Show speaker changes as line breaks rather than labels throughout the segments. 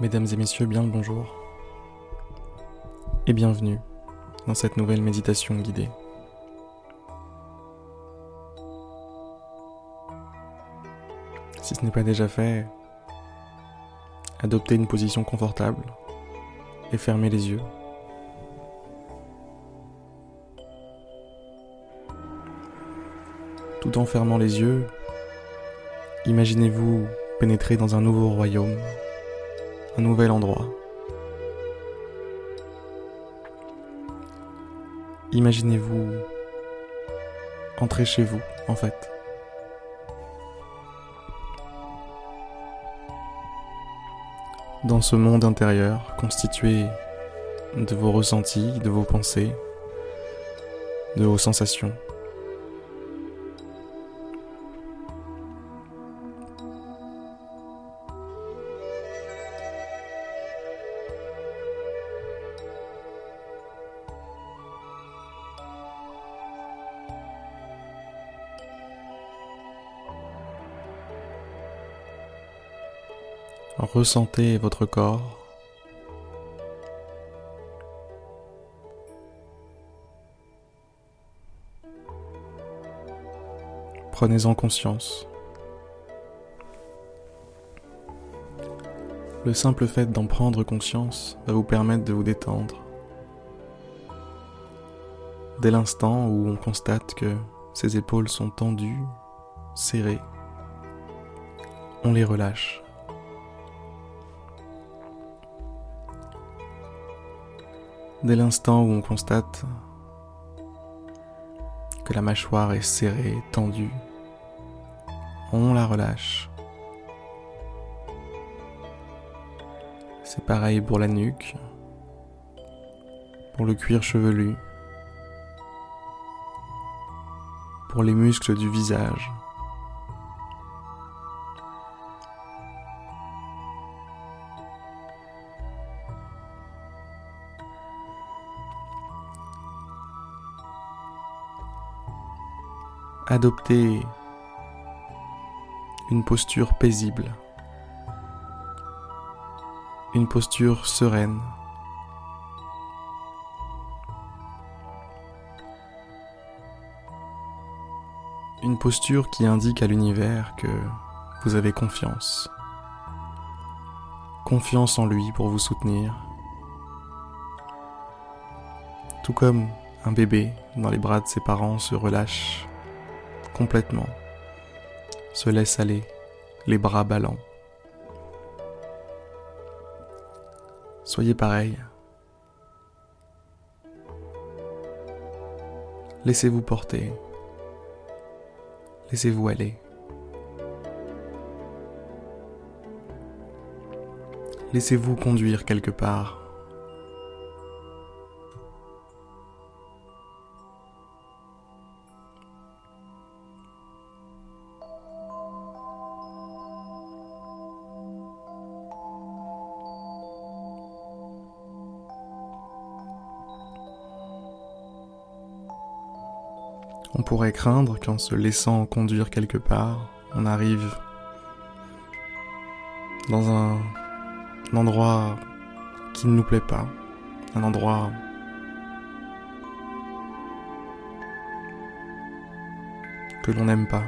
Mesdames et messieurs, bien le bonjour et bienvenue dans cette nouvelle méditation guidée. Si ce n'est pas déjà fait, adoptez une position confortable et fermez les yeux. Tout en fermant les yeux, imaginez-vous pénétrer dans un nouveau royaume un nouvel endroit. Imaginez-vous entrer chez vous, en fait. Dans ce monde intérieur constitué de vos ressentis, de vos pensées, de vos sensations. Ressentez votre corps. Prenez-en conscience. Le simple fait d'en prendre conscience va vous permettre de vous détendre. Dès l'instant où on constate que ses épaules sont tendues, serrées, on les relâche. Dès l'instant où on constate que la mâchoire est serrée, tendue, on la relâche. C'est pareil pour la nuque, pour le cuir chevelu, pour les muscles du visage. Adopter une posture paisible, une posture sereine. Une posture qui indique à l'univers que vous avez confiance. Confiance en lui pour vous soutenir. Tout comme un bébé dans les bras de ses parents se relâche complètement, se laisse aller, les bras ballants. Soyez pareil. Laissez-vous porter. Laissez-vous aller. Laissez-vous conduire quelque part. On pourrait craindre qu'en se laissant conduire quelque part, on arrive dans un, endroit qui ne nous plaît pas, un endroit que l'on n'aime pas.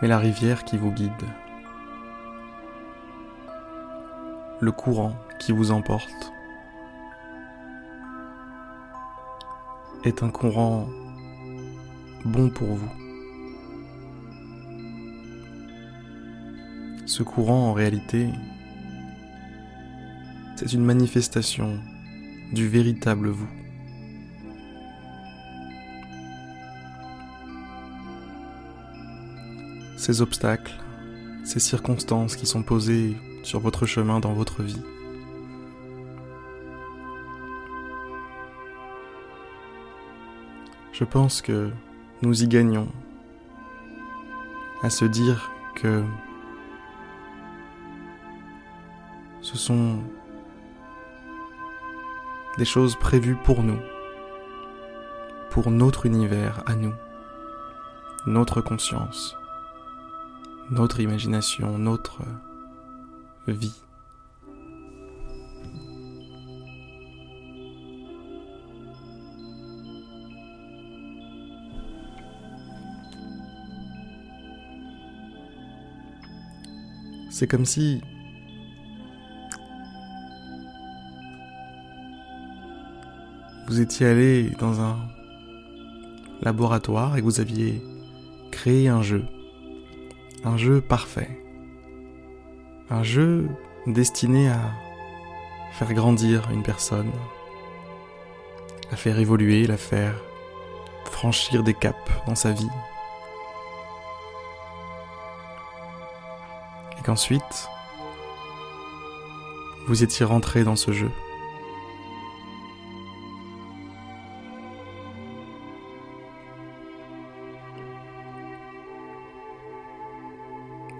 Mais la rivière qui vous guide, le courant qui vous emporte, est un courant bon pour vous. Ce courant, en réalité, c'est une manifestation du véritable vous. Ces obstacles, ces circonstances qui sont posées sur votre chemin dans votre vie, je pense que nous y gagnons à se dire que ce sont des choses prévues pour nous, pour notre univers à nous, notre conscience, notre imagination, notre vie. C'est comme si vous étiez allé dans un laboratoire et vous aviez créé un jeu. Un jeu parfait. Un jeu destiné à faire grandir une personne, la faire évoluer, la faire franchir des caps dans sa vie. Qu'ensuite, vous étiez rentré dans ce jeu.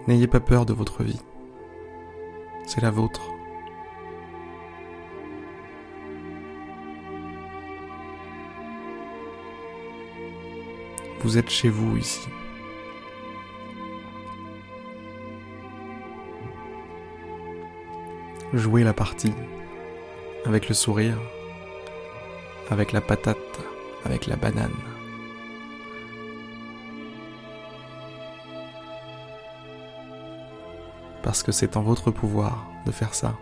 N'ayez pas peur de votre vie. C'est la vôtre. Vous êtes chez vous ici. Jouez la partie avec le sourire, avec la patate, avec la banane. parce que c'est en votre pouvoir de faire ça.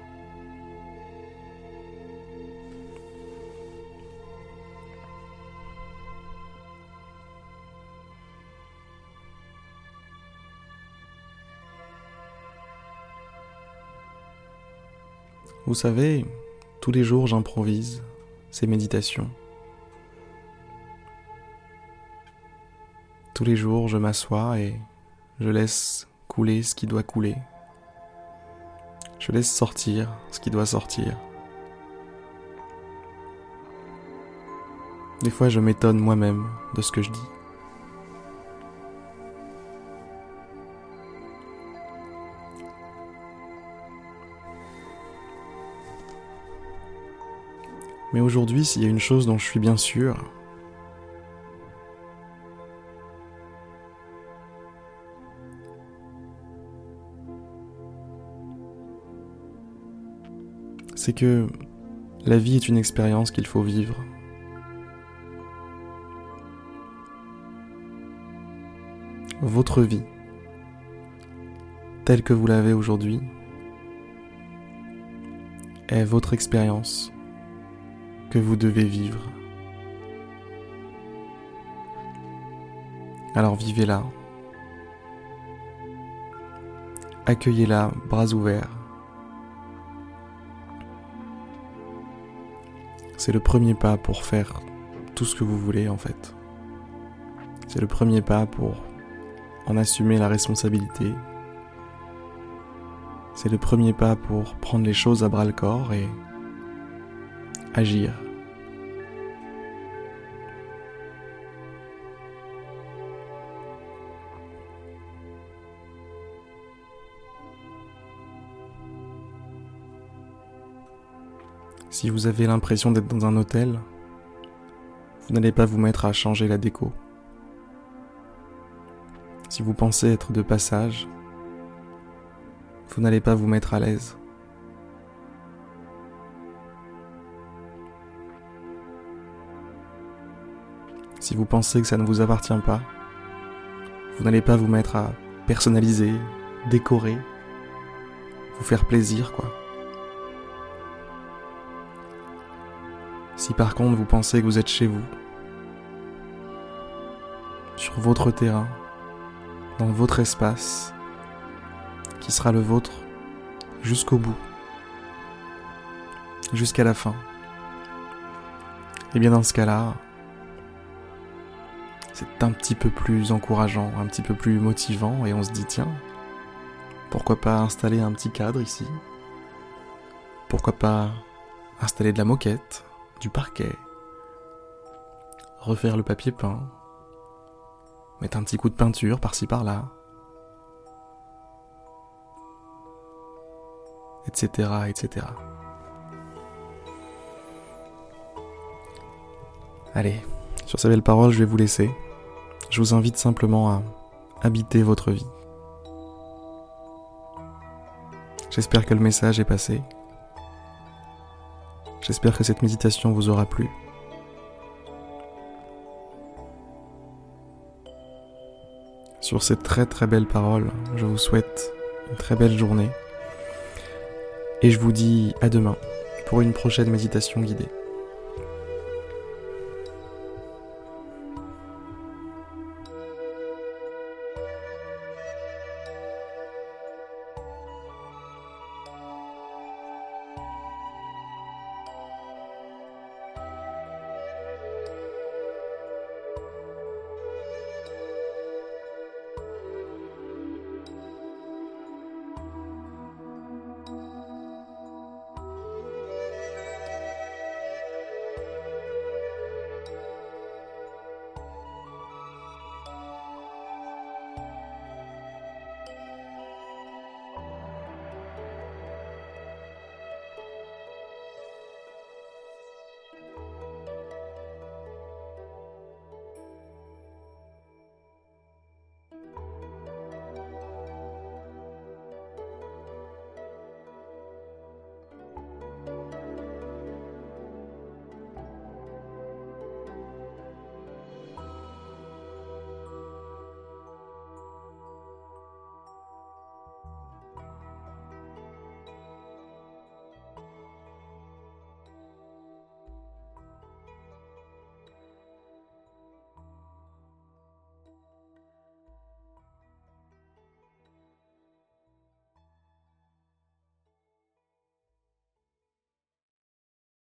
Vous savez, tous les jours j'improvise ces méditations. Tous les jours je m'assois et je laisse couler ce qui doit couler. Je laisse sortir ce qui doit sortir. Des fois, je m'étonne moi-même de ce que je dis. Mais aujourd'hui, s'il y a une chose dont je suis bien sûr, c'est que la vie est une expérience qu'il faut vivre. Votre vie, telle que vous l'avez aujourd'hui, est votre expérience que vous devez vivre. Alors vivez-la. Accueillez-la bras ouverts. C'est le premier pas pour faire tout ce que vous voulez en fait. C'est le premier pas pour en assumer la responsabilité. C'est le premier pas pour prendre les choses à bras le corps et agir. Si vous avez l'impression d'être dans un hôtel, vous n'allez pas vous mettre à changer la déco. Si vous pensez être de passage, vous n'allez pas vous mettre à l'aise. Si vous pensez que ça ne vous appartient pas, vous n'allez pas vous mettre à personnaliser, décorer, vous faire plaisir, quoi. Si par contre vous pensez que vous êtes chez vous, sur votre terrain, dans votre espace, qui sera le vôtre jusqu'au bout, jusqu'à la fin, et eh bien dans ce cas-là, c'est un petit peu plus encourageant, un petit peu plus motivant, et on se dit tiens, pourquoi pas installer un petit cadre ici? Pourquoi pas installer de la moquette du parquet, refaire le papier peint, mettre un petit coup de peinture par-ci par-là, etc., etc. Allez, sur ces belles paroles, je vais vous laisser. Je vous invite simplement à habiter votre vie. J'espère que le message est passé. J'espère que cette méditation vous aura plu. Sur ces très très belles paroles, je vous souhaite une très belle journée et je vous dis à demain pour une prochaine méditation guidée.